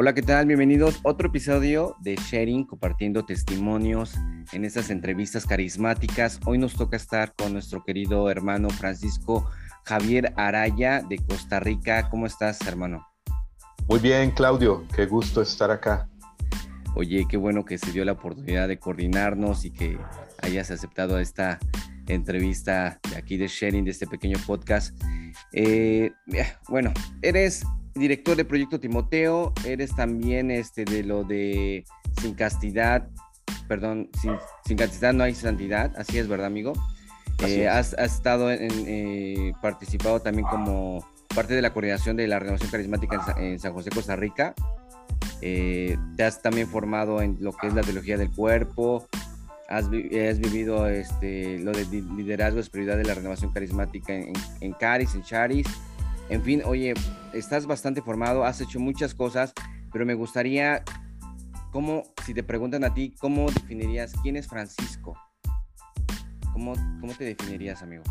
Hola, ¿qué tal? Bienvenidos a otro episodio de Sharing, compartiendo testimonios en estas entrevistas carismáticas. Hoy nos toca estar con nuestro querido hermano Francisco Javier Araya de Costa Rica. ¿Cómo estás, hermano? Muy bien, Claudio. Qué gusto estar acá. Oye, qué bueno que se dio la oportunidad de coordinarnos y que hayas aceptado esta entrevista de aquí de Sharing, de este pequeño podcast. Eh, bueno, eres director de Proyecto Timoteo, eres también este de lo de Sin Castidad, perdón, Sin, Castidad no hay santidad, así es, ¿verdad, amigo? Eh, has, estado en, eh, participado también como parte de la coordinación de la renovación carismática en, San José, Costa Rica. Eh, te has también formado en lo que es la teología del cuerpo, has, vivido este, lo de liderazgo, espiritual de la renovación carismática en, en Caris, en Charis en fin, oye, estás bastante formado, has hecho muchas cosas, pero me gustaría, ¿cómo, si te preguntan a ti, cómo definirías quién es Francisco? ¿Cómo, cómo te definirías, amigo?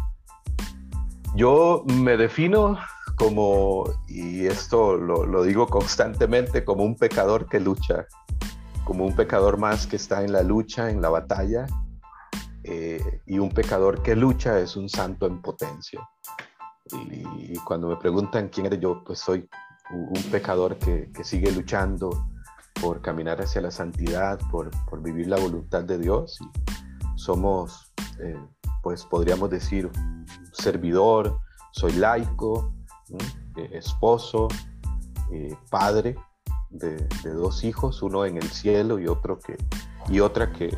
Yo me defino como, y esto lo, digo constantemente, como un pecador que lucha, como un pecador más que está en la lucha, en la batalla, eh, y un pecador que lucha es un santo en potencia. Y, cuando me preguntan quién eres yo, pues soy un pecador que, sigue luchando por caminar hacia la santidad, por, por, vivir la voluntad de Dios. Y somos, eh, pues podríamos decir, servidor, soy laico, eh, esposo, eh, padre de, de, dos hijos, uno en el cielo y, otro que, y otra que,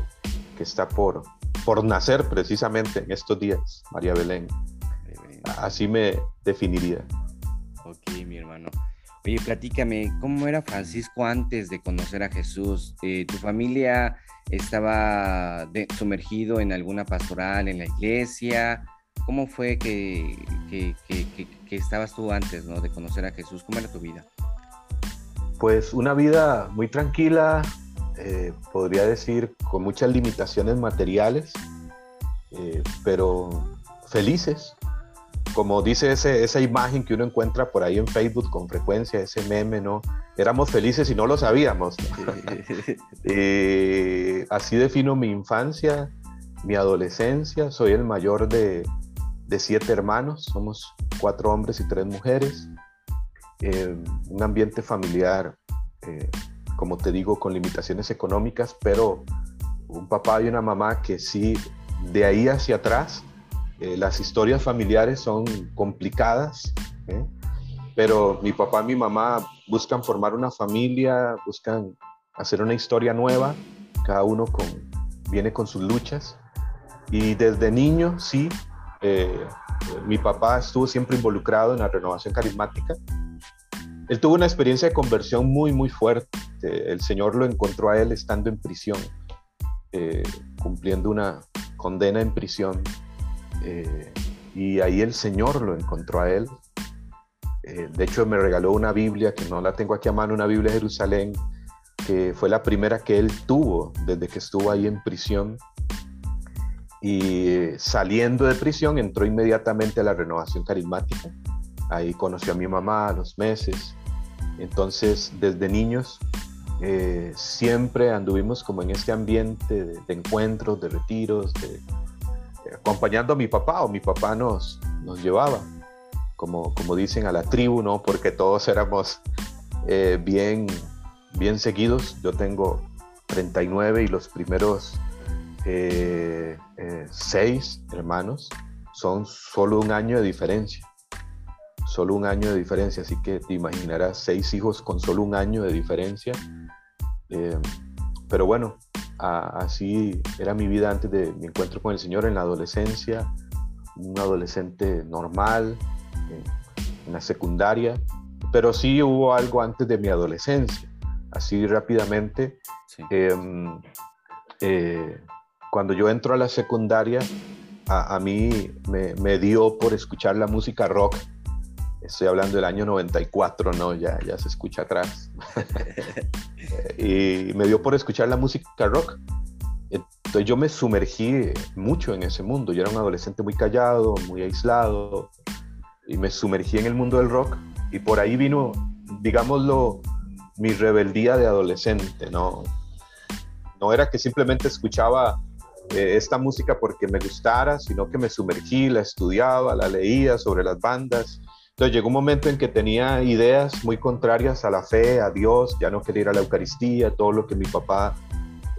que está por, por nacer precisamente en estos días, María Belén así me definiría. Ok, mi hermano. Oye, platícame, ¿cómo era Francisco antes de conocer a Jesús? Eh, ¿Tu familia estaba sumergido en alguna pastoral en la iglesia? ¿Cómo fue que, estabas tú antes ¿no? de conocer a Jesús? ¿Cómo era tu vida? Pues una vida muy tranquila, eh, podría decir, con muchas limitaciones materiales, eh, pero felices como dice ese, esa imagen que uno encuentra por ahí en Facebook con frecuencia, ese meme, ¿no? Éramos felices y no lo sabíamos. Eh, así defino mi infancia, mi adolescencia. Soy el mayor de, de siete hermanos, somos cuatro hombres y tres mujeres. Eh, un ambiente familiar, eh, como te digo, con limitaciones económicas, pero un papá y una mamá que sí, de ahí hacia atrás, eh, las historias familiares son complicadas, ¿eh? pero mi papá y mi mamá buscan formar una familia, buscan hacer una historia nueva, cada uno viene con sus luchas. Y desde niño, sí, eh, mi papá estuvo siempre involucrado en la renovación carismática. Él tuvo una experiencia de conversión muy, muy fuerte. El Señor lo encontró a él estando en prisión, cumpliendo una condena en prisión eh, y ahí el Señor lo encontró a él. Eh, de hecho, me regaló una Biblia, que no la tengo aquí a mano, una Biblia de Jerusalén, que fue la primera que él tuvo desde que estuvo ahí en prisión. Y saliendo de prisión entró inmediatamente a la renovación carismática. Ahí conoció a mi mamá a los meses. Entonces, desde niños, eh, siempre anduvimos como en este ambiente de, de encuentros, de retiros, de, acompañando a mi papá o mi papá nos, nos llevaba, como, como dicen, a la tribu, ¿no? Porque todos éramos eh, bien, bien seguidos. Yo tengo 39 y los primeros eh, eh, seis hermanos son solo un año de diferencia. Solo un año de diferencia, así que te imaginarás seis hijos con solo un año de diferencia. pero bueno, así era mi vida antes de mi encuentro con el Señor en la adolescencia, un adolescente normal, en, la secundaria, pero sí hubo algo antes de mi adolescencia, así rápidamente. Em, eh, cuando yo entro a la secundaria, a, mí me, me, dio por escuchar la música rock. Estoy hablando del año 94, ¿no? Ya, ya se escucha atrás. y me dio por escuchar la música rock. Entonces yo me sumergí mucho en ese mundo. Yo era un adolescente muy callado, muy aislado, y me sumergí en el mundo del rock. Y por ahí vino, digámoslo, mi rebeldía de adolescente, ¿no? No era que simplemente escuchaba eh, esta música porque me gustara, sino que me sumergí, la estudiaba, la leía sobre las bandas. Entonces llegó un momento en que tenía ideas muy contrarias a la fe, a Dios, ya no quería ir a la Eucaristía, todo lo que mi papá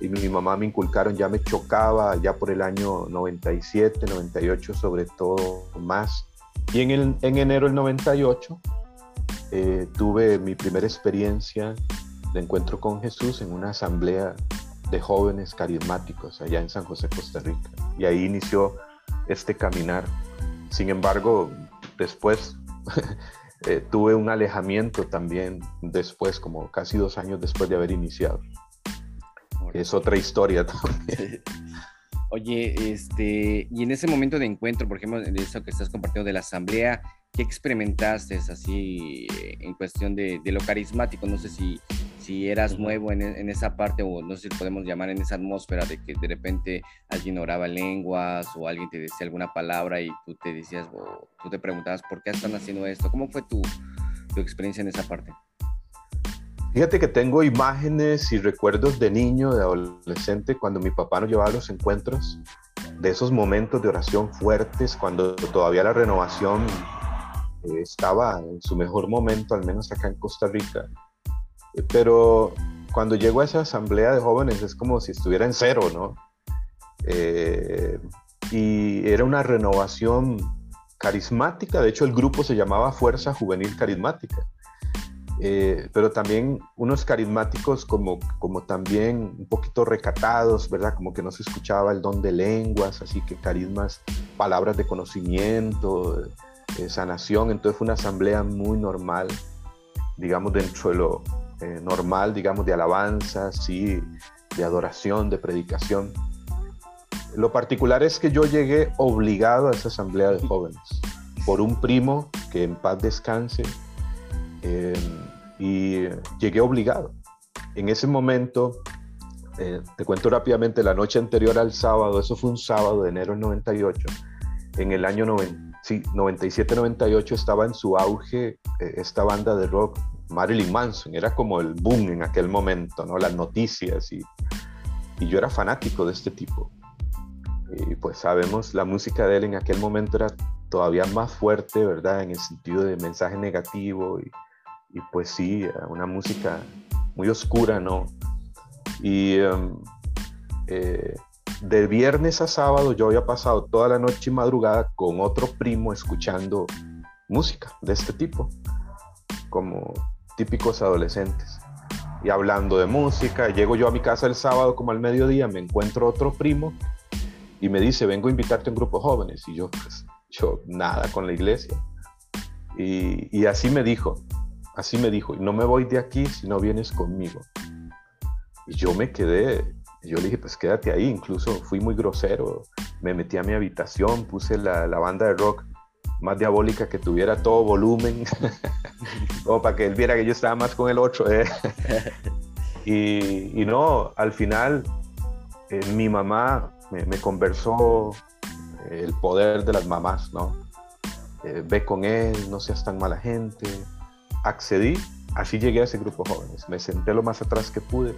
y mi mamá me inculcaron ya me chocaba ya por el año 97, 98 sobre todo más. Y en, el, en enero del 98 eh, tuve mi primera experiencia de encuentro con Jesús en una asamblea de jóvenes carismáticos allá en San José, Costa Rica. Y ahí inició este caminar. Sin embargo, después eh, tuve un alejamiento también después, como casi dos años después de haber iniciado. Es otra historia también. Oye, este, y en ese momento de encuentro, por ejemplo, de eso que estás compartiendo de la asamblea, ¿qué experimentaste así en cuestión de, lo carismático? No sé si, si eras nuevo en, en, esa parte o no sé si podemos llamar en esa atmósfera de que de repente alguien oraba lenguas o alguien te decía alguna palabra y tú te decías o tú te preguntabas por qué están haciendo esto. ¿Cómo fue tu, tu experiencia en esa parte? Fíjate que tengo imágenes y recuerdos de niño, de adolescente, cuando mi papá nos llevaba a los encuentros, de esos momentos de oración fuertes, cuando todavía la renovación eh, estaba en su mejor momento, al menos acá en Costa Rica. Pero cuando llego a esa asamblea de jóvenes es como si estuviera en cero, ¿no? Eh, y era una renovación carismática, de hecho el grupo se llamaba Fuerza Juvenil Carismática. Eh, pero también unos carismáticos como, como también un poquito recatados, ¿verdad? Como que no se escuchaba el don de lenguas, así que carismas, palabras de conocimiento, eh, sanación, entonces fue una asamblea muy normal, digamos, dentro de lo eh, normal, digamos, de alabanza, sí, de adoración, de predicación. Lo particular es que yo llegué obligado a esa asamblea de jóvenes por un primo que en paz descanse, y llegué obligado. En ese momento, eh, te cuento rápidamente, la noche anterior al sábado, eso fue un sábado de enero del 98, en el año 97-98 estaba en su auge eh, esta banda de rock, Marilyn Manson, era como el boom en aquel momento, ¿no? las noticias y, y yo era fanático de este tipo. Y pues sabemos, la música de él en aquel momento era todavía más fuerte, ¿verdad? En el sentido de mensaje negativo y, y pues sí, una música muy oscura, ¿no? Y em, eh, de viernes a sábado yo había pasado toda la noche y madrugada con otro primo escuchando música de este tipo, como típicos adolescentes. Y hablando de música, llego yo a mi casa el sábado como al mediodía, me encuentro otro primo y me dice, vengo a invitarte a un grupo de jóvenes. Y yo, pues, yo nada con la iglesia. Y, y así me dijo, Así me dijo, no me voy de aquí si no vienes conmigo. Y yo me quedé, yo le dije, pues quédate ahí, incluso fui muy grosero, me metí a mi habitación, puse la, banda de rock más diabólica que tuviera todo volumen, como para que él viera que yo estaba más con el otro. ¿eh? y, no, al final eh, mi mamá me, conversó el poder de las mamás, ¿no? Eh, ve con él, no seas tan mala gente, accedí, así llegué a ese grupo de jóvenes. Me senté lo más atrás que pude.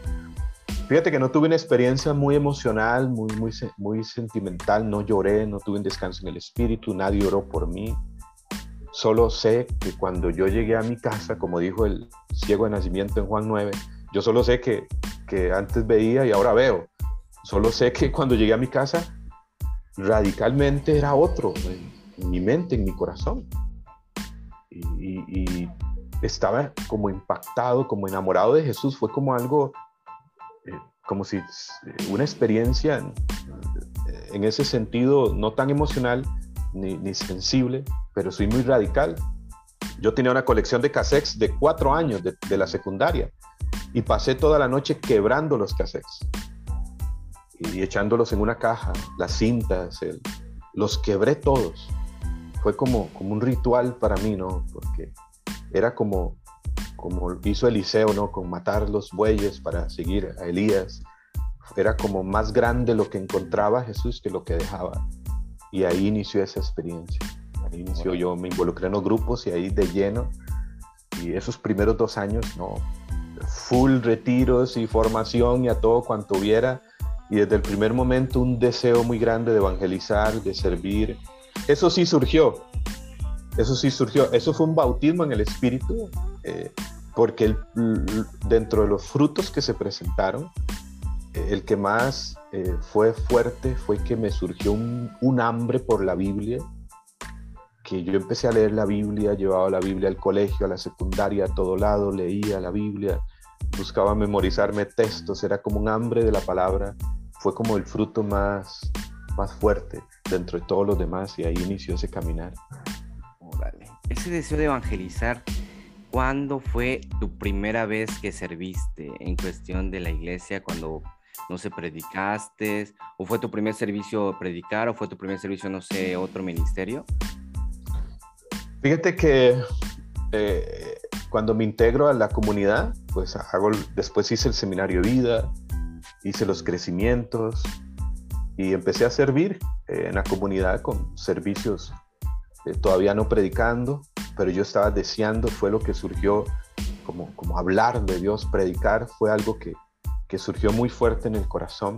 Fíjate que no tuve una experiencia muy emocional, muy, muy, muy sentimental, no lloré, no tuve un descanso en el espíritu, nadie oró por mí. Solo sé que cuando yo llegué a mi casa, como dijo el ciego de nacimiento en Juan 9, yo solo sé que, que antes veía y ahora veo. Solo sé que cuando llegué a mi casa, radicalmente era otro en, mi mente, en mi corazón. y, estaba como impactado, como enamorado de Jesús. Fue como algo, eh, como si eh, una experiencia eh, en ese sentido no tan emocional ni, sensible, pero soy muy radical. Yo tenía una colección de cassettes de cuatro años de, la secundaria y pasé toda la noche quebrando los cassettes y echándolos en una caja, las cintas, los quebré todos. Fue como, como un ritual para mí, ¿no? Porque era como, como hizo Eliseo, ¿no? Con matar los bueyes para seguir a Elías. Era como más grande lo que encontraba Jesús que lo que dejaba. Y ahí inició esa experiencia. Ahí inició yo, me involucré en los grupos y ahí de lleno. Y esos primeros dos años, no, full retiros y formación y a todo cuanto hubiera. Y desde el primer momento un deseo muy grande de evangelizar, de servir. Eso sí surgió. Eso sí surgió. Eso fue un bautismo en el Espíritu, eh, porque dentro de los frutos que se presentaron, eh, el que más eh, fue fuerte fue que me surgió un, hambre por la Biblia que yo empecé a leer la Biblia, llevaba la Biblia al colegio, a la secundaria, a todo lado, leía la Biblia, buscaba memorizarme textos, era como un hambre de la palabra, fue como el fruto más, más fuerte dentro de todos los demás y ahí inició ese caminar. Órale. Ese deseo de evangelizar, ¿cuándo fue tu primera vez que serviste en cuestión de la iglesia? Cuando, no sé, predicaste, o fue tu primer servicio predicar, o fue tu primer servicio, no sé, otro ministerio? Fíjate que eh, cuando me integro a la comunidad, pues hago, después hice el seminario vida, hice los crecimientos y empecé a servir eh, en la comunidad con servicios, eh, todavía no predicando, pero yo estaba deseando, fue lo que surgió como, como hablar de Dios, predicar, fue algo que, que surgió muy fuerte en el corazón.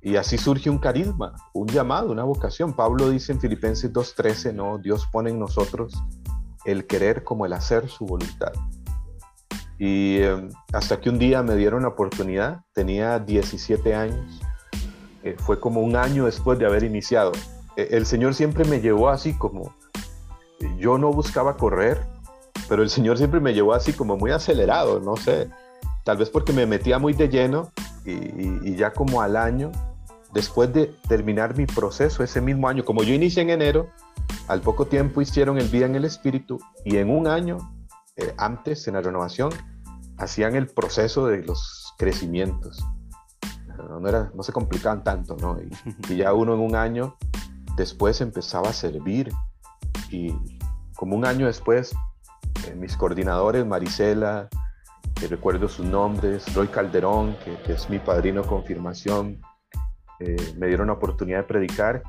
Y así surge un carisma, un llamado, una vocación. Pablo dice en Filipenses 2.13, no, Dios pone en nosotros el querer como el hacer su voluntad. Y em, hasta que un día me dieron la oportunidad, tenía 17 años, eh, fue como un año después de haber iniciado. E, el Señor siempre me llevó así como, yo no buscaba correr, pero el Señor siempre me llevó así como muy acelerado, no sé, tal vez porque me metía muy de lleno y ya como al año después de terminar mi proceso ese mismo año, como yo inicié en enero, al poco tiempo hicieron el Vida en el Espíritu y en un año eh, antes, en la renovación, hacían el proceso de los crecimientos. No, era, no se complicaban tanto, ¿no? Y, ya uno en un año después empezaba a servir y como un año después, eh, mis coordinadores, Marisela, que recuerdo sus nombres, Roy Calderón, que, que es mi padrino confirmación, eh, me dieron la oportunidad de predicar,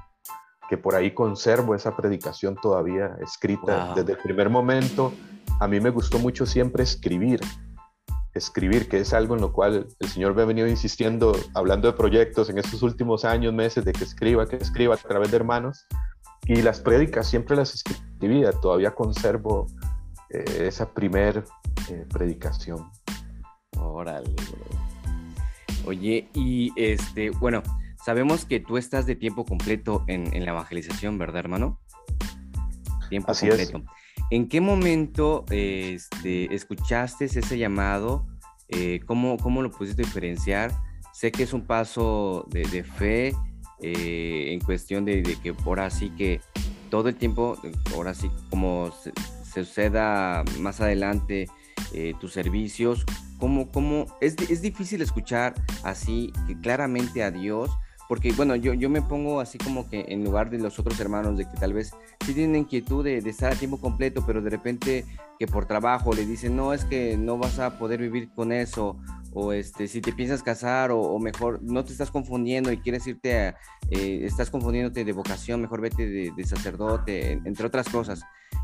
que por ahí conservo esa predicación todavía escrita desde el primer momento. A mí me gustó mucho siempre escribir, escribir, que es algo en lo cual el Señor me ha venido insistiendo, hablando de proyectos en estos últimos años, meses, de que escriba, que escriba a través de hermanos. Y las prédicas siempre las escribía, todavía conservo eh, esa primer eh, predicación. Órale. Oye, y este, bueno, Sabemos que tú estás de tiempo completo en, la evangelización, ¿verdad, hermano? Tiempo completo. ¿En qué momento este, escuchaste ese llamado? Eh, ¿cómo, ¿cómo, lo pudiste diferenciar? Sé que es un paso de, fe eh, en cuestión de, que ahora sí que todo el tiempo, ahora sí como se, suceda más adelante eh, tus servicios, ¿cómo, cómo es, es difícil escuchar así que claramente a Dios? Porque bueno, yo, yo me pongo así como que en lugar de los otros hermanos, de que tal vez sí tienen inquietud de, estar a tiempo completo, pero de repente que por trabajo le dicen, no, es que no vas a poder vivir con eso, o este, si te piensas casar, o, mejor no te estás confundiendo y quieres irte a, eh, estás confundiéndote de vocación, mejor vete de, sacerdote, entre otras cosas.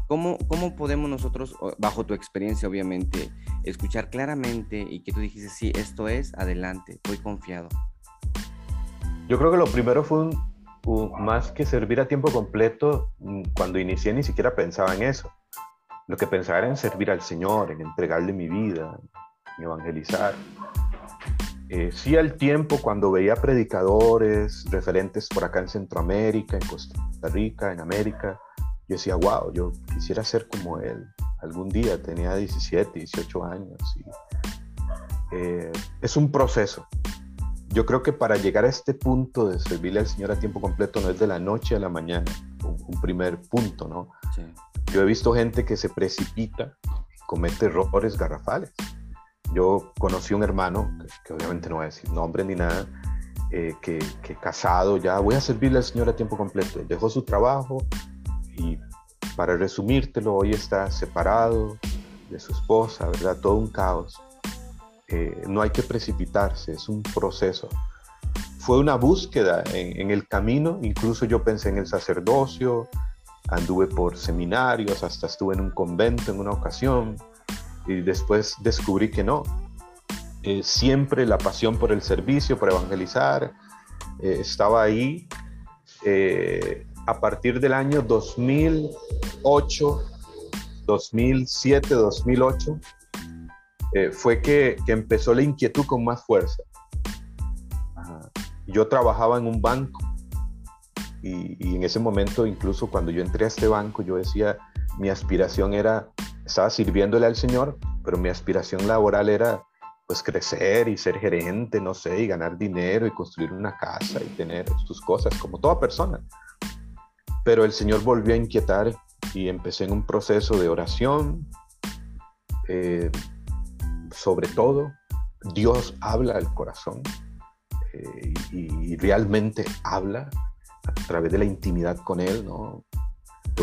¿Cómo, ¿Cómo podemos nosotros, bajo tu experiencia obviamente, escuchar claramente y que tú dijiste, sí, esto es, adelante, voy confiado? Yo creo que lo primero fue más que servir a tiempo completo, mm, cuando inicié ni siquiera pensaba en eso. Lo que pensaba era en servir al Señor, en entregarle mi vida, en evangelizar. Eh, sí al tiempo, cuando veía predicadores, referentes por acá en Centroamérica, en Costa Rica, en América, yo decía, wow, yo quisiera ser como él. Algún día tenía 17, 18 años. Y, eh, es un proceso, yo creo que para llegar a este punto de servirle al Señor a tiempo completo no es de la noche a la mañana, un, primer punto, ¿no? Yo he visto gente que se precipita comete errores garrafales. Yo conocí un hermano, que, obviamente no voy a decir nombre ni nada, eh, que, que, casado ya, voy a servirle al Señor a tiempo completo. Dejó su trabajo y para resumírtelo, hoy está separado de su esposa, ¿verdad? Todo un caos. Eh, no hay que precipitarse, es un proceso. Fue una búsqueda en, el camino, incluso yo pensé en el sacerdocio, anduve por seminarios, hasta estuve en un convento en una ocasión y después descubrí que no, eh, siempre la pasión por el servicio, por evangelizar, eh, estaba ahí. a partir del año 2008, 2007, 2008, fue que, que, empezó la inquietud con más fuerza. Yo trabajaba en un banco y, en ese momento, incluso cuando yo entré a este banco, yo decía, mi aspiración era, estaba sirviéndole al Señor, pero mi aspiración laboral era pues crecer y ser gerente, no sé, y ganar dinero y construir una casa y tener sus cosas, como toda persona. Pero el Señor volvió a inquietar y empecé en un proceso de oración. Eh, sobre todo, Dios habla al corazón eh, y, realmente habla a través de la intimidad con Él, ¿no?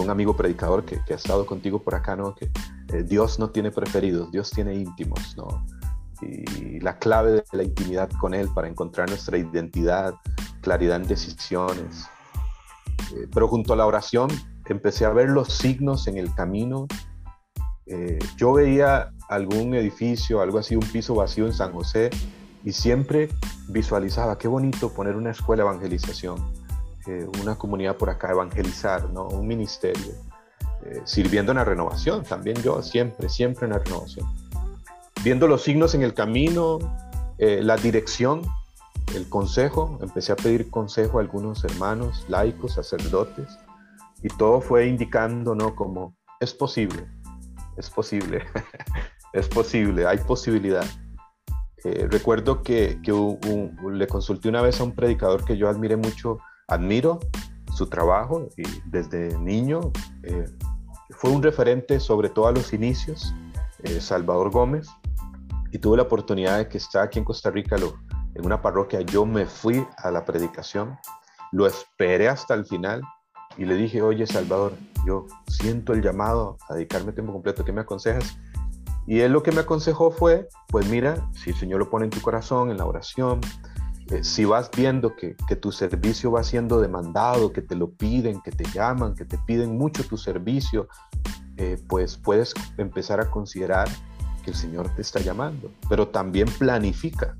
un amigo predicador que, ha estado contigo por acá, ¿no? Que eh, Dios no tiene preferidos, Dios tiene íntimos, ¿no? Y la clave de la intimidad con Él para encontrar nuestra identidad, claridad en decisiones. Eh, pero junto a la oración empecé a ver los signos en el camino. Eh, yo veía algún edificio, algo así, un piso vacío en San José y siempre visualizaba, qué bonito poner una escuela de evangelización eh, una comunidad por acá, evangelizar, ¿no? un ministerio, eh, sirviendo en la renovación, también yo siempre, siempre en la renovación. Viendo los signos en el camino, la dirección, el consejo, empecé a pedir consejo a algunos hermanos, laicos, sacerdotes, y todo fue indicando, ¿no? Como, es posible, es posible, es posible, hay posibilidad. recuerdo que, que le consulté una vez a un predicador que yo admiré mucho, admiro su trabajo y desde niño eh, fue un referente sobre todo a los inicios, eh, Salvador Gómez, y tuve la oportunidad de que está aquí en Costa Rica lo, en una parroquia, yo me fui a la predicación, lo esperé hasta el final y le dije, oye Salvador, yo siento el llamado a dedicarme tiempo completo, ¿qué me aconsejas? Y él lo que me aconsejó fue, pues mira, si el Señor lo pone en tu corazón, en la oración, eh, si vas viendo que, tu servicio va siendo demandado, que te lo piden, que te llaman, que te piden mucho tu servicio, eh, pues puedes empezar a considerar que el Señor te está llamando. Pero también planifica,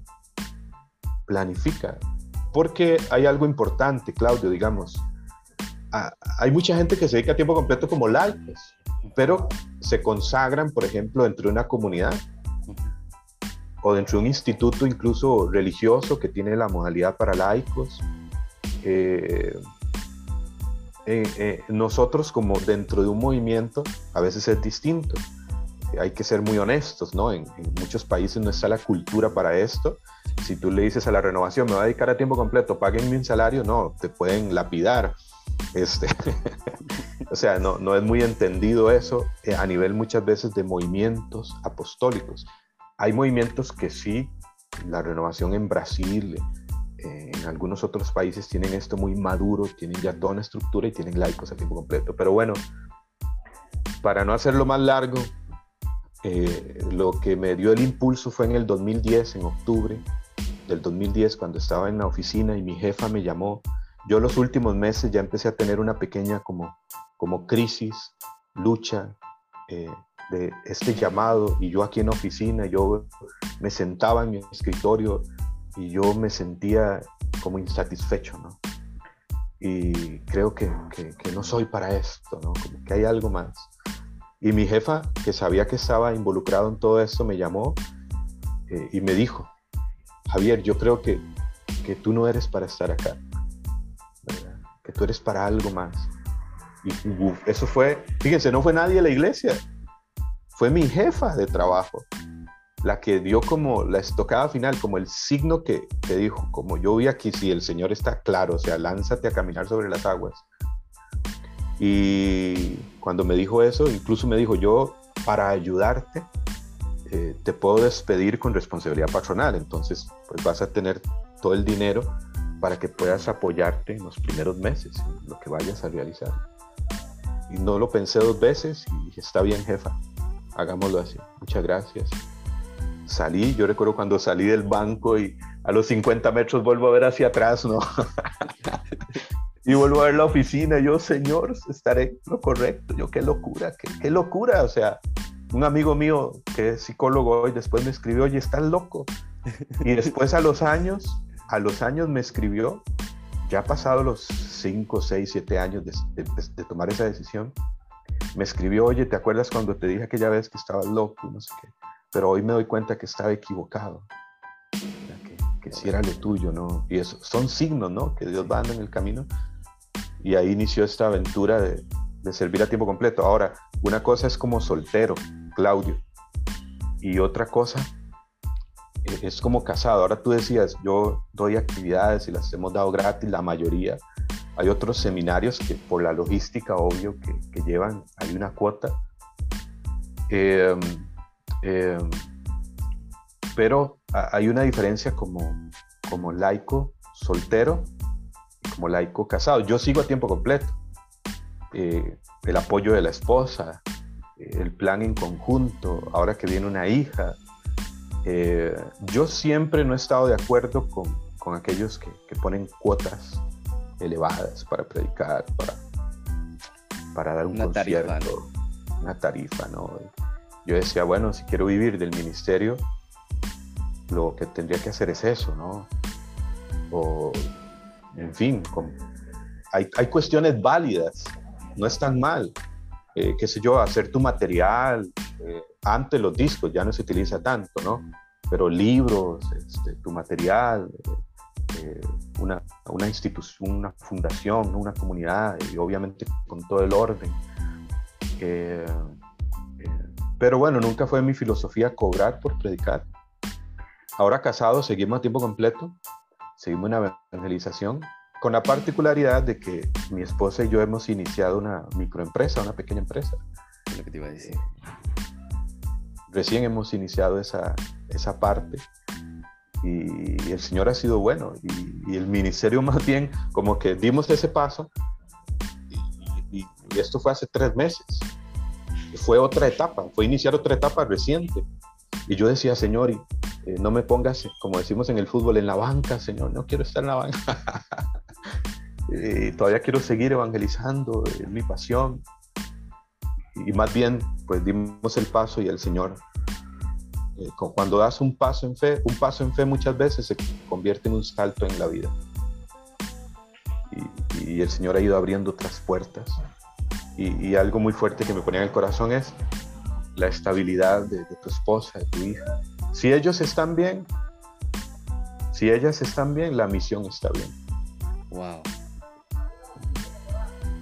planifica. Porque hay algo importante, Claudio, digamos. Hay mucha gente que se dedica a tiempo completo como laicos, pero se consagran, por ejemplo, dentro de una comunidad o dentro de un instituto incluso religioso que tiene la modalidad para laicos. Eh, eh, eh, nosotros como dentro de un movimiento a veces es distinto. Hay que ser muy honestos, ¿no? En, muchos países no está la cultura para esto. Si tú le dices a la renovación, me voy a dedicar a tiempo completo, paguen un salario, no, te pueden lapidar. Este, o sea, no, es muy entendido eso a nivel muchas veces de movimientos apostólicos. Hay movimientos que sí, la renovación en Brasil, eh, en algunos otros países tienen esto muy maduro, tienen ya toda una estructura y tienen laicos a tiempo completo. Pero bueno, para no hacerlo más largo, eh, lo que me dio el impulso fue en el 2010, en octubre del 2010, cuando estaba en la oficina y mi jefa me llamó. Yo los últimos meses ya empecé a tener una pequeña como, como crisis, lucha, eh, de este llamado y yo aquí en la oficina, yo me sentaba en mi escritorio y yo me sentía como insatisfecho, ¿no? Y creo que, que, no soy para esto, ¿no? Como que hay algo más. Y mi jefa, que sabía que estaba involucrado en todo esto, me llamó eh, y me dijo, Javier, yo creo que, que tú no eres para estar acá, tú eres para algo más. Y eso fue, fíjense, no fue nadie de la iglesia, fue mi jefa de trabajo la que dio como la estocada final, como el signo que, que dijo, como yo vi aquí, si el Señor está claro, o sea, lánzate a caminar sobre las aguas. Y cuando me dijo eso, incluso me dijo, yo para ayudarte, eh, te puedo despedir con responsabilidad patronal, entonces pues vas a tener todo el dinero para que puedas apoyarte en los primeros meses, en lo que vayas a realizar. Y no lo pensé dos veces y está bien jefa, hagámoslo así. Muchas gracias. Salí, yo recuerdo cuando salí del banco y a los 50 metros vuelvo a ver hacia atrás, ¿no? y vuelvo a ver la oficina, yo, señor, estaré lo correcto, yo, qué locura, qué, qué locura, o sea, un amigo mío que es psicólogo hoy después me escribió, oye, estás loco, Y después a los años, a los años me escribió, ya pasado los 5, 6, 7 años de, de, tomar esa decisión, me escribió, oye, ¿te acuerdas cuando te dije aquella vez que estabas loco? No sé qué. Pero hoy me doy cuenta que estaba equivocado. Que, que si era lo tuyo, ¿no? Y eso son signos, ¿no? Que Dios va dando en el camino. Y ahí inició esta aventura de, de servir a tiempo completo. Ahora, una cosa es como soltero, Claudio, y otra cosa es como casado. Ahora tú decías, yo doy actividades y las hemos dado gratis, la mayoría. Hay otros seminarios que por la logística, obvio, que, llevan, hay una cuota. Em, em, pero hay una diferencia como, como laico soltero como laico casado. Yo sigo a tiempo completo. Eh, el apoyo de la esposa, el plan en conjunto, ahora que viene una hija. Eh, yo siempre no he estado de acuerdo con, con aquellos que, que, ponen cuotas elevadas para predicar, para, para dar un una concierto, tarifa, una tarifa, ¿no? Yo decía, bueno, si quiero vivir del ministerio, lo que tendría que hacer es eso, ¿no? O, en fin, hay, hay cuestiones válidas, no es tan mal eh, qué sé yo, hacer tu material. Eh, antes los discos ya no se utiliza tanto, ¿no? Pero libros, este, tu material, eh, una, una, institución, una fundación, una comunidad, y obviamente con todo el orden. pero bueno, nunca fue mi filosofía cobrar por predicar. Ahora casados, seguimos a tiempo completo, seguimos en evangelización, con la particularidad de que mi esposa y yo hemos iniciado una microempresa, una pequeña empresa. Lo que te iba a decir. Recién hemos iniciado esa, esa parte y, el Señor ha sido bueno y, el ministerio más bien como que dimos ese paso y, esto fue hace tres meses. Fue otra etapa, fue iniciar otra etapa reciente. Y yo decía, Señor, y, eh, no me pongas, como decimos en el fútbol, en la banca, Señor, no quiero estar en la banca. Todavía quiero seguir evangelizando, es mi pasión. Y más bien, pues dimos el paso y el Señor, eh, cuando das un paso en fe, un paso en fe muchas veces se convierte en un salto en la vida. Y, el Señor ha ido abriendo otras puertas. Y, algo muy fuerte que me ponía en el corazón es la estabilidad de, de tu esposa, de tu hija. Si ellos están bien, si ellas están bien, la misión está bien. Wow.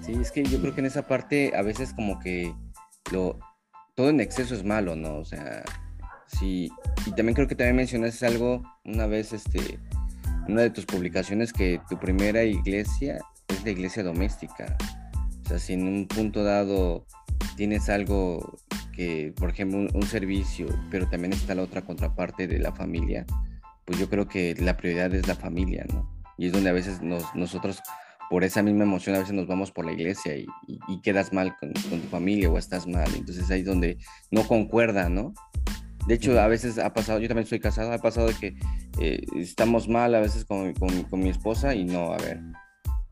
Sí, es que yo creo que en esa parte a veces como que lo, todo en exceso es malo, ¿no? O sea, sí, y también creo que también mencionaste algo una vez, este, una de tus publicaciones que tu primera iglesia es la iglesia doméstica. O sea, si en un punto dado tienes algo que, por ejemplo, un, servicio, pero también está la otra contraparte de la familia, pues yo creo que la prioridad es la familia, ¿no? Y es donde a veces nos, nosotros por esa misma emoción a veces nos vamos por la iglesia y, quedas mal con, tu familia o estás mal. Entonces ahí es donde no concuerda, ¿no? De hecho, a veces ha pasado, yo también estoy casado, ha pasado de que eh, estamos mal a veces con, con, mi esposa y no, a ver,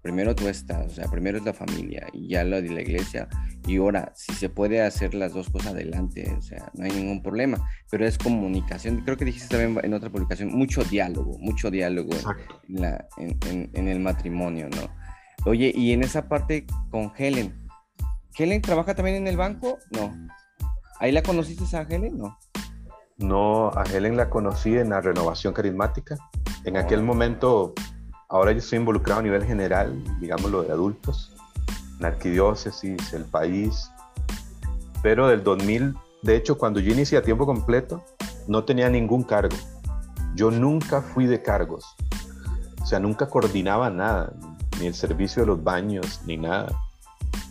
primero tú estás, o sea, primero es la familia y ya lo de la iglesia. Y ahora, si se puede hacer las dos cosas adelante, o sea, no hay ningún problema, pero es comunicación. Creo que dijiste también en otra publicación, mucho diálogo, mucho diálogo en, la, en, en el matrimonio, ¿no? Oye, y en esa parte con Helen, ¿Helen trabaja también en el banco? No. ¿Ahí la conociste a Helen? No. No, a Helen la conocí en la renovación carismática. En aquel oh. momento, ahora yo estoy involucrado a nivel general, digámoslo, de adultos, en la arquidiócesis, el país. Pero del 2000, de hecho, cuando yo inicié a tiempo completo, no tenía ningún cargo. Yo nunca fui de cargos. O sea, nunca coordinaba nada ni el servicio de los baños, ni nada.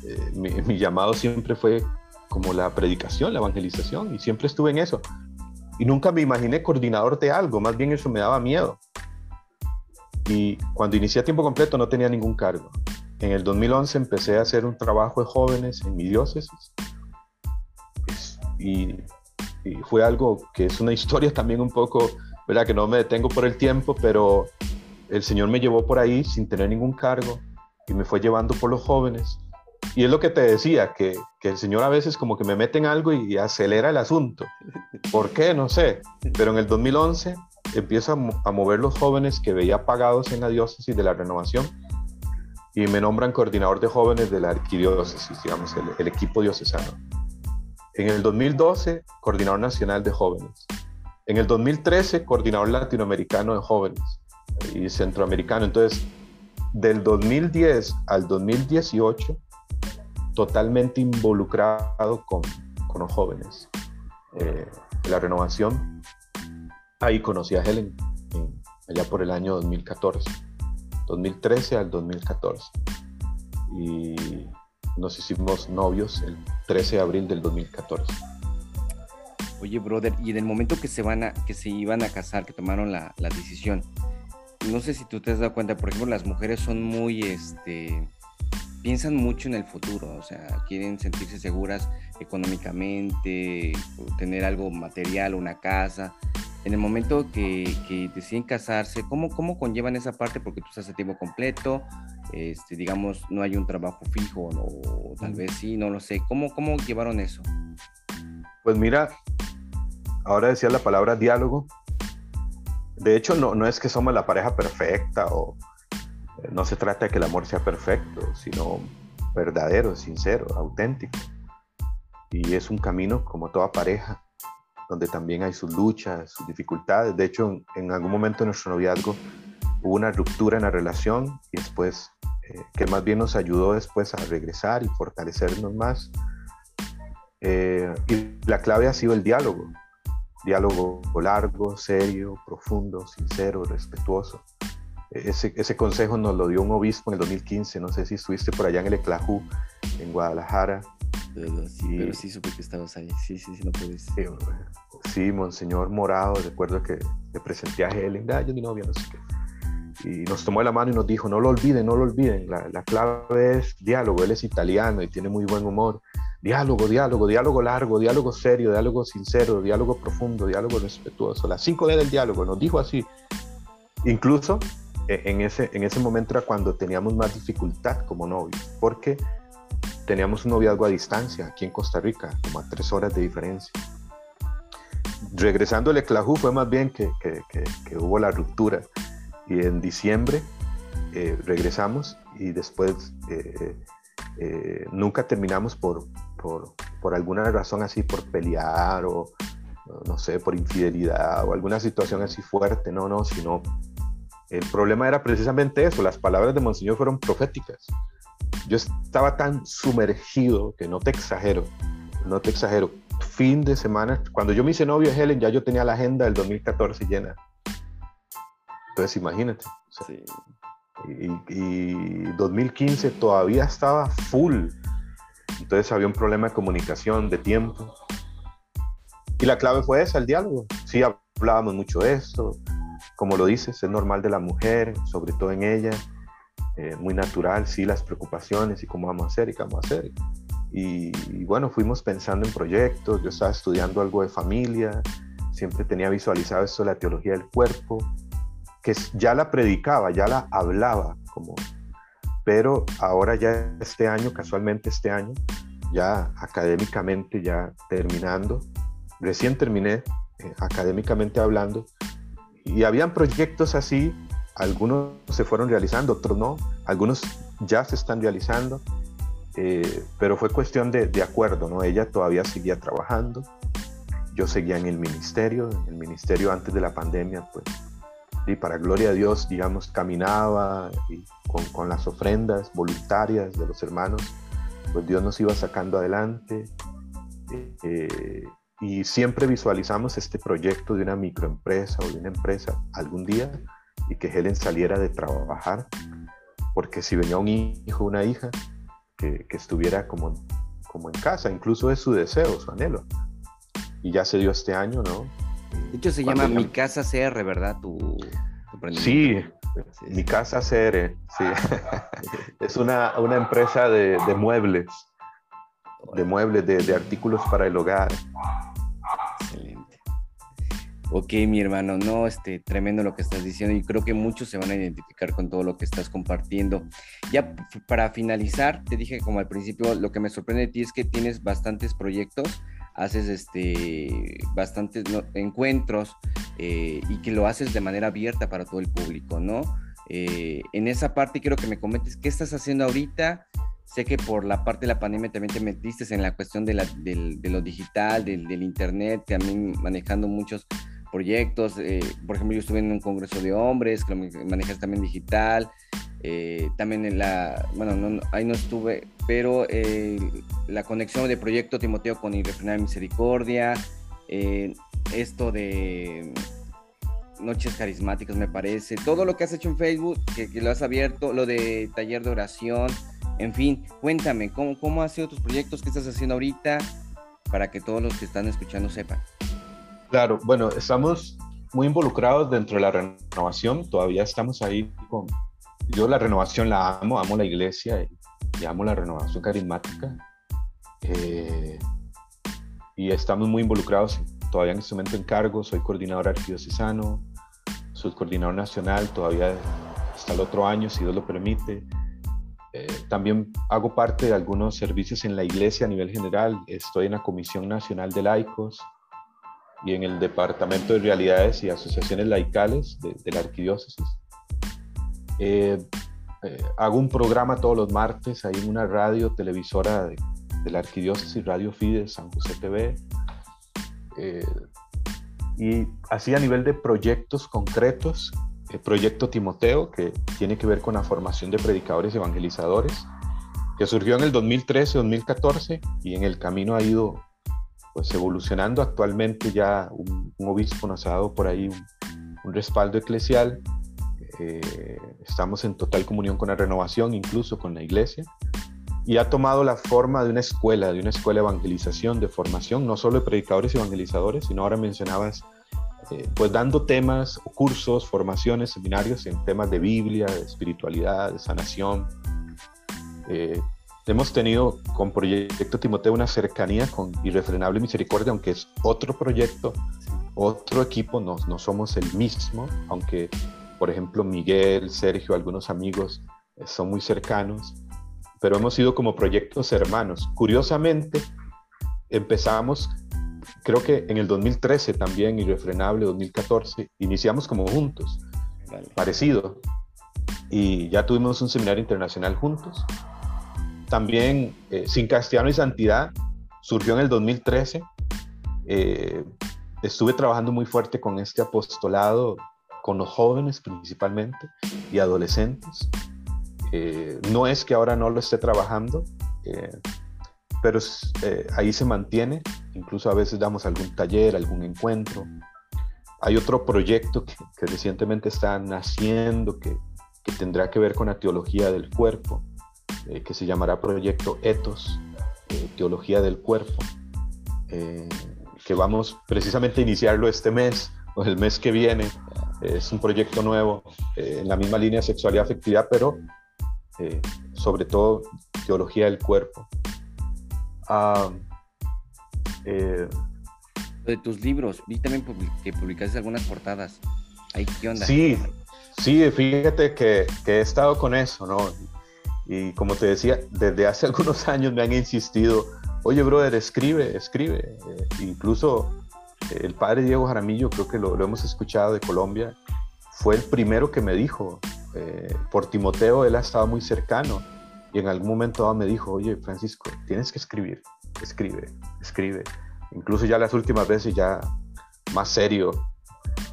Eh, mi, llamado siempre fue como la predicación, la evangelización, y siempre estuve en eso. Y nunca me imaginé coordinador de algo, más bien eso me daba miedo. Y cuando inicié a tiempo completo no tenía ningún cargo. En el 2011 empecé a hacer un trabajo de jóvenes en mi diócesis. Pues, y, y fue algo que es una historia también un poco, ¿verdad? Que no me detengo por el tiempo, pero el Señor me llevó por ahí sin tener ningún cargo y me fue llevando por los jóvenes. Y es lo que te decía, que, el Señor a veces como que me mete en algo y acelera el asunto. ¿Por qué? No sé. Pero en el 2011 empiezo a, mover los jóvenes que veía pagados en la diócesis de la renovación y me nombran coordinador de jóvenes de la arquidiócesis, digamos, el, equipo diocesano. En el 2012, coordinador nacional de jóvenes. En el 2013, coordinador latinoamericano de jóvenes y centroamericano. Entonces, del 2010 al 2018, totalmente involucrado con, con los jóvenes. Eh, la renovación, ahí conocí a Helen, allá por el año 2014, 2013 al 2014. Y nos hicimos novios el 13 de abril del 2014. Oye, brother, y en el momento que se van a, que se iban a casar, que tomaron la, la decisión, no sé si tú te has dado cuenta, por ejemplo, las mujeres son muy, este, piensan mucho en el futuro, o sea, quieren sentirse seguras económicamente, tener algo material, una casa. En el momento que, deciden casarse, ¿cómo, ¿cómo conllevan esa parte? Porque tú estás a tiempo completo, este, digamos, no hay un trabajo fijo, o tal vez sí, no lo sé. ¿Cómo, ¿Cómo llevaron eso? Pues mira, ahora decía la palabra diálogo. De hecho, no, no es que somos la pareja perfecta o, no se trata de que el amor sea perfecto, sino verdadero, sincero, auténtico. Y es un camino como toda pareja, donde también hay sus luchas, sus dificultades. De hecho, en, algún momento de nuestro noviazgo hubo una ruptura en la relación y después, eh, que más bien nos ayudó después a regresar y fortalecernos más. Eh, y la clave ha sido el diálogo. Diálogo largo, serio, profundo, sincero, respetuoso. Ese, consejo nos lo dio un obispo en el 2015, no sé si estuviste por allá en el Eclajú, en Guadalajara. sí, pero sí supe que estabas ahí, sí, sí, sí, no puedes. Sí, sí, Monseñor Morado, recuerdo que le presenté a Helen, ah, yo mi novia, no sé qué. Y nos tomó la mano y nos dijo, no lo olviden, no lo olviden, la, la clave es diálogo, él es italiano y tiene muy buen humor. Diálogo, diálogo, diálogo largo, diálogo serio, diálogo sincero, diálogo profundo, diálogo respetuoso. Las cinco D del diálogo, nos dijo así. Incluso e, en ese, en ese momento era cuando teníamos más dificultad como novios, porque teníamos un noviazgo a distancia aquí en Costa Rica, como a tres horas de diferencia. Regresando al Eclajú fue más bien que, que, que, hubo la ruptura y en diciembre eh, regresamos y después eh, eh, nunca terminamos por, por, por, alguna razón así, por pelear o no sé, por infidelidad o alguna situación así fuerte, no, no, sino el problema era precisamente eso, las palabras de Monseñor fueron proféticas. Yo estaba tan sumergido que no te exagero, no te exagero. Fin de semana, cuando yo me hice novio de Helen, ya yo tenía la agenda del 2014 llena. Entonces, imagínate. y, 2015 todavía estaba full. Entonces había un problema de comunicación, de tiempo. Y la clave fue esa, el diálogo. Sí, hablábamos mucho de esto, como lo dices, es normal de la mujer, sobre todo en ella, eh, muy natural, sí, las preocupaciones y cómo vamos a hacer y qué vamos a hacer. Y, bueno, fuimos pensando en proyectos, yo estaba estudiando algo de familia, siempre tenía visualizado esto de la teología del cuerpo, que ya la predicaba, ya la hablaba, como, pero ahora ya este año, casualmente este año, ya académicamente, ya terminando, recién terminé eh, académicamente hablando, y habían proyectos así, algunos se fueron realizando, otros no, algunos ya se están realizando, eh, pero fue cuestión de, de, acuerdo, ¿no? Ella todavía seguía trabajando, yo seguía en el ministerio, en el ministerio antes de la pandemia, pues, y para gloria a Dios, digamos, caminaba con, con, las ofrendas voluntarias de los hermanos, pues Dios nos iba sacando adelante. Eh, y siempre visualizamos este proyecto de una microempresa o de una empresa algún día y que Helen saliera de trabajar, porque si venía un hijo o una hija, que, que, estuviera como, como en casa, incluso es su deseo, su anhelo. Y ya se dio este año, ¿no? De hecho se llama Mi Casa CR, ¿verdad? Tu, sí, Mi Casa CR, sí. es una, una empresa de, de muebles, de muebles, de, de artículos para el hogar. Ok, mi hermano, no, este, tremendo lo que estás diciendo y creo que muchos se van a identificar con todo lo que estás compartiendo. Ya para finalizar, te dije como al principio, lo que me sorprende de ti es que tienes bastantes proyectos haces este, bastantes encuentros eh, y que lo haces de manera abierta para todo el público, ¿no? Eh, en esa parte quiero que me comentes qué estás haciendo ahorita. Sé que por la parte de la pandemia también te metiste en la cuestión de, lo digital, del, internet, también manejando muchos proyectos. Eh, por ejemplo, yo estuve en un congreso de hombres, que lo manejas también digital. También en la, bueno, ahí no estuve, pero eh, la conexión de Proyecto Timoteo con Irrefrenable Misericordia, eh, esto de Noches Carismáticas me parece, todo lo que has hecho en Facebook, que, lo has abierto, lo de taller de oración, en fin, cuéntame, ¿cómo, ¿cómo han sido tus proyectos? ¿Qué estás haciendo ahorita? Para que todos los que están escuchando sepan. Claro, bueno, estamos muy involucrados dentro de la renovación, todavía estamos ahí con yo la renovación la amo, amo la iglesia amo la renovación carismática. Eh, y estamos muy involucrados todavía en este momento en cargo. Soy coordinador arquidiocesano, soy coordinador nacional, todavía hasta el otro año, si Dios lo permite. Eh, también hago parte de algunos servicios en la iglesia a nivel general. Estoy en la Comisión Nacional de Laicos y en el Departamento de Realidades y Asociaciones Laicales de, de la Arquidiócesis. Eh, eh, hago un programa todos los martes ahí en una radio televisora de, la Arquidiócesis, Radio Fides, San José TV. Eh, y así a nivel de proyectos concretos, el proyecto Timoteo, que tiene que ver con la formación de predicadores evangelizadores, que surgió en el 2013-2014 y en el camino ha ido pues evolucionando. Actualmente ya un, obispo nos ha dado por ahí un respaldo eclesial eh, estamos en total comunión con la renovación, incluso con la iglesia, y ha tomado la forma de una escuela, de una escuela de evangelización, de formación, no solo de predicadores y evangelizadores, sino ahora mencionabas, eh, pues dando temas, cursos, formaciones, seminarios en temas de Biblia, de espiritualidad, de sanación. Eh, hemos tenido con Proyecto Timoteo una cercanía con Irrefrenable Misericordia, aunque es otro proyecto, otro equipo, no, no somos el mismo, aunque por ejemplo, Miguel, Sergio, algunos amigos eh, son muy cercanos, pero hemos sido como proyectos hermanos. Curiosamente, empezamos, creo que en el 2013 también, Irrefrenable 2014, iniciamos como juntos, parecido, y ya tuvimos un seminario internacional juntos. También eh, Sin Castellano y Santidad surgió en el 2013. Eh, estuve trabajando muy fuerte con este apostolado con los jóvenes principalmente y adolescentes. Eh, no es que ahora no lo esté trabajando, eh, pero eh, ahí se mantiene. Incluso a veces damos algún taller, algún encuentro. Hay otro proyecto que, recientemente está naciendo que, tendrá que ver con la teología del cuerpo, que se llamará Proyecto Ethos, Teología del Cuerpo, que vamos precisamente a iniciarlo este mes o el mes que viene es un proyecto nuevo eh, en la misma línea de sexualidad afectividad, pero eh, sobre todo teología del cuerpo. Ah, eh, de tus libros, vi también que publicaste algunas portadas. Ahí, ¿qué onda? Sí, sí, fíjate que, que, he estado con eso, ¿no? Y como te decía, desde hace algunos años me han insistido, oye, brother, escribe, escribe. incluso el padre Diego Jaramillo, creo que lo, hemos escuchado de Colombia, fue el primero que me dijo, eh, por Timoteo él ha estado muy cercano y en algún momento me dijo, oye Francisco, tienes que escribir, escribe, escribe. Incluso ya las últimas veces ya más serio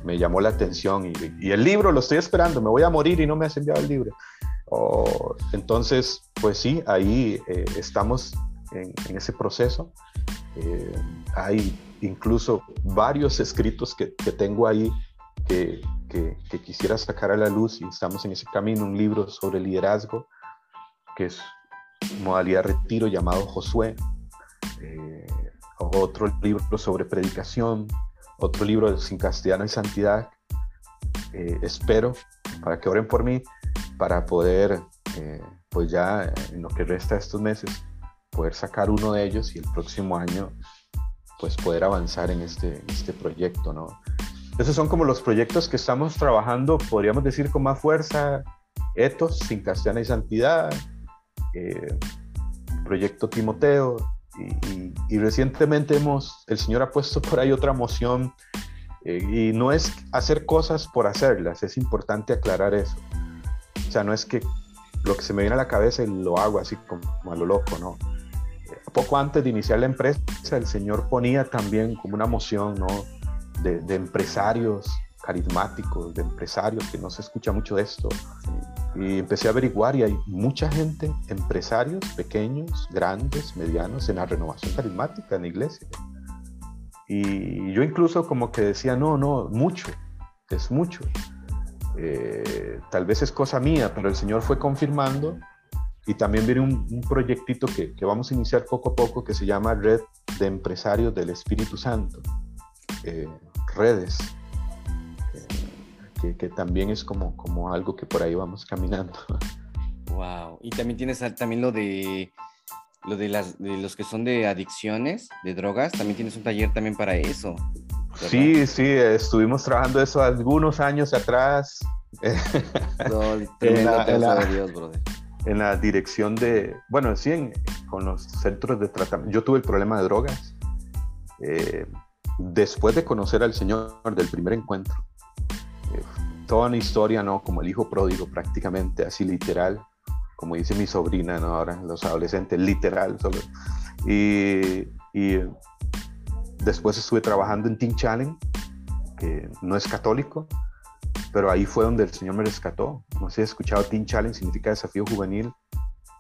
me llamó la atención y, el libro lo estoy esperando, me voy a morir y no me has enviado el libro. Entonces, pues sí, ahí eh, estamos en, ese proceso. Eh, hay incluso varios escritos que, tengo ahí que, quisiera sacar a la luz y estamos en ese camino, un libro sobre liderazgo, que es modalidad retiro llamado Josué, eh, otro libro sobre predicación, otro libro sin castellano y santidad. Eh, espero para que oren por mí, para poder, eh, pues ya en lo que resta de estos meses, poder sacar uno de ellos y el próximo año pues poder avanzar en este, este proyecto, ¿no? Esos son como los proyectos que estamos trabajando, podríamos decir con más fuerza, Etos, Sin Castellana y Santidad, eh, Proyecto Timoteo Y, recientemente hemos, el Señor ha puesto por ahí otra moción eh, y no es hacer cosas por hacerlas, es importante aclarar eso. O sea, no es que lo que se me viene a la cabeza lo hago así como, a lo loco, ¿no? Poco antes de iniciar la empresa, el Señor ponía también como una moción, ¿no? De, de empresarios carismáticos, de empresarios, que no se escucha mucho de esto. Y empecé a averiguar y hay mucha gente, empresarios pequeños, grandes, medianos, en la renovación carismática en la iglesia. Y yo incluso como que decía, no, no, mucho, es mucho. Eh, tal vez es cosa mía, pero el Señor fue confirmando y también viene un, proyectito que, que, vamos a iniciar poco a poco que se llama Red de Empresarios del Espíritu Santo. Eh, redes que, también es como, como algo que por ahí vamos caminando. Wow. Y también tienes también lo de lo de, las, de los que son de adicciones, de drogas, también tienes un taller también para eso. Sí, sí, estuvimos trabajando eso algunos años atrás. No, en, la, Dios, brother. En la dirección de, bueno, sí, con los centros de tratamiento. Yo tuve el problema de drogas. Eh, después de conocer al Señor del primer encuentro, toda una historia, ¿no? Como el hijo pródigo prácticamente, así literal, como dice mi sobrina, ¿no? Ahora los adolescentes, literal. Solo. Y, y después estuve trabajando en Teen Challenge, que no es católico, pero ahí fue donde el Señor me rescató. No sé si he escuchado Teen Challenge, significa desafío juvenil.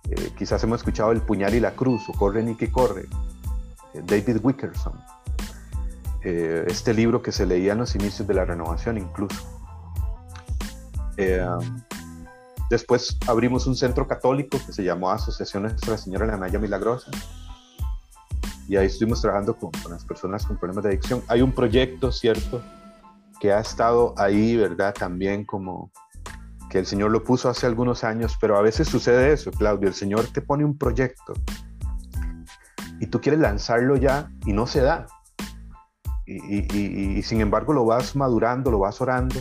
Eh, quizás hemos escuchado El puñal y la cruz o Corre ni que corre, eh, David Wickerson. Eh, este libro que se leía en los inicios de la renovación incluso. Después abrimos un centro católico que se llamó Asociación Nuestra Señora de la Maya Milagrosa. Y ahí estuvimos trabajando con, las personas con problemas de adicción. Hay un proyecto, ¿cierto? Que ha estado ahí, ¿verdad? También como que el Señor lo puso hace algunos años, pero a veces sucede eso, Claudio. El Señor te pone un proyecto y tú quieres lanzarlo ya y no se da. y sin embargo lo vas madurando, lo vas orando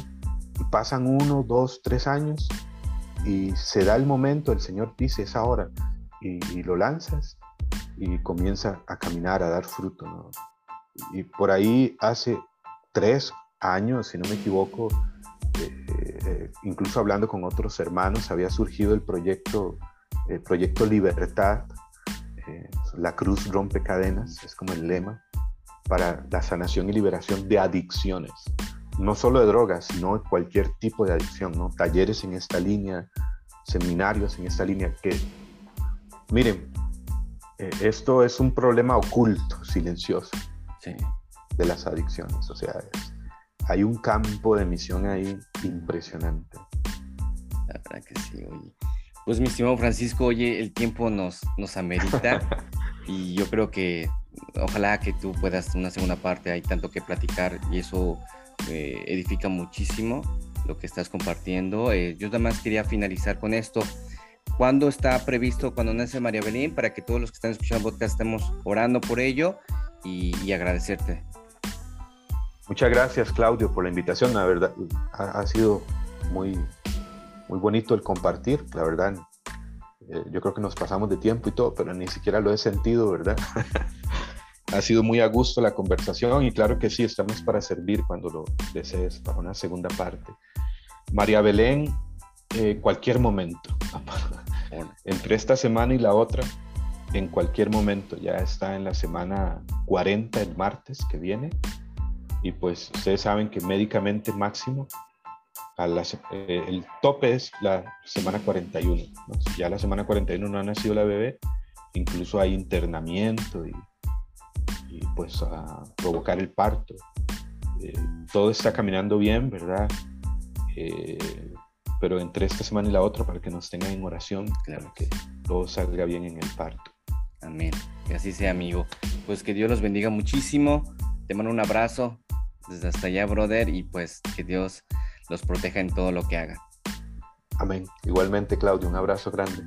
y pasan uno, dos, tres años y se da el momento, el Señor dice, es ahora, y, lo lanzas y comienza a caminar, a dar fruto. Y por ahí hace tres años, si no me equivoco, eh, eh, incluso hablando con otros hermanos, había surgido el proyecto, el proyecto Libertad, eh, la cruz rompe cadenas, es como el lema, para la sanación y liberación de adicciones. No solo de drogas, sino cualquier tipo de adicción, ¿no? Talleres en esta línea, seminarios en esta línea, que, miren, eh, esto es un problema oculto, silencioso, de las adicciones, o sea, hay un campo de misión ahí impresionante. La verdad que sí, oye. Pues mi estimado Francisco, oye, el tiempo nos, nos amerita y yo creo que ojalá que tú puedas una segunda parte, hay tanto que platicar y eso eh, edifica muchísimo lo que estás compartiendo. Eh, yo nada más quería finalizar con esto. ¿Cuándo está previsto, cuando nace María Belén, para que todos los que están escuchando podcast estemos orando por ello y, agradecerte? Muchas gracias, Claudio, por la invitación. La verdad, ha, sido muy, muy bonito el compartir. La verdad, eh, yo creo que nos pasamos de tiempo y todo, pero ni siquiera lo he sentido, ¿verdad? Ha sido muy a gusto la conversación y claro que sí, estamos para servir cuando lo desees para una segunda parte. María Belén, eh, cualquier momento, entre esta semana y la otra, en cualquier momento, ya está en la semana 40, el martes que viene, y pues ustedes saben que médicamente máximo, a eh, el tope es la semana 41, ya la semana 41 no ha nacido la bebé, incluso hay internamiento y pues a provocar el parto. Eh, todo está caminando bien, ¿verdad? Eh, pero entre esta semana y la otra para que nos tengan en oración, para que todo salga bien en el parto. Amén. Que así sea, amigo. Pues que Dios los bendiga muchísimo. Te mando un abrazo desde hasta allá, brother, y pues que Dios los proteja en todo lo que haga. Amén. Igualmente, Claudio, un abrazo grande.